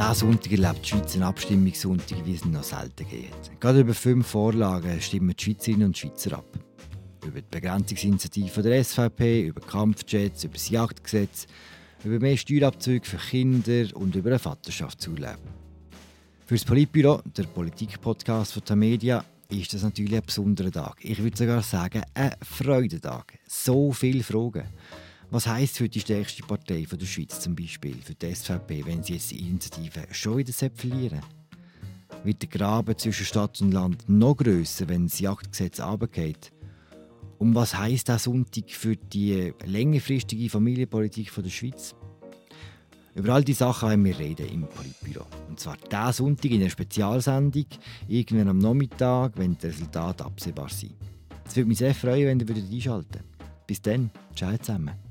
Diesen Sonntag erlebt die Schweiz einen Abstimmungssonntag, wie es noch selten geht. Gerade über fünf Vorlagen stimmen die Schweizerinnen und Schweizer ab. Über die Begrenzungsinitiative der SVP, über Kampfjets, über das Jagdgesetz, über mehr Steuerabzüge für Kinder und über eine Vaterschaftsurlaub. Für das Politbüro, der Politik-Podcast von Tamedia, ist das natürlich ein besonderer Tag. Ich würde sogar sagen, ein Freudentag. So viele Fragen. Was heisst für die stärkste Partei von der Schweiz zum Beispiel, für die SVP, wenn sie jetzt die Initiative schon wieder verlieren? Wird der Graben zwischen Stadt und Land noch grösser, wenn das Jagdgesetz runtergeht? Und was heisst das Sonntag für die längerfristige Familienpolitik von der Schweiz? Über all diese Sachen haben wir reden im Politbüro. Und zwar diesen Sonntag in einer Spezialsendung, irgendwann am Nachmittag, wenn die Resultate absehbar sind. Es würde mich sehr freuen, wenn ihr einschalten würdet. Bis dann, ciao zusammen.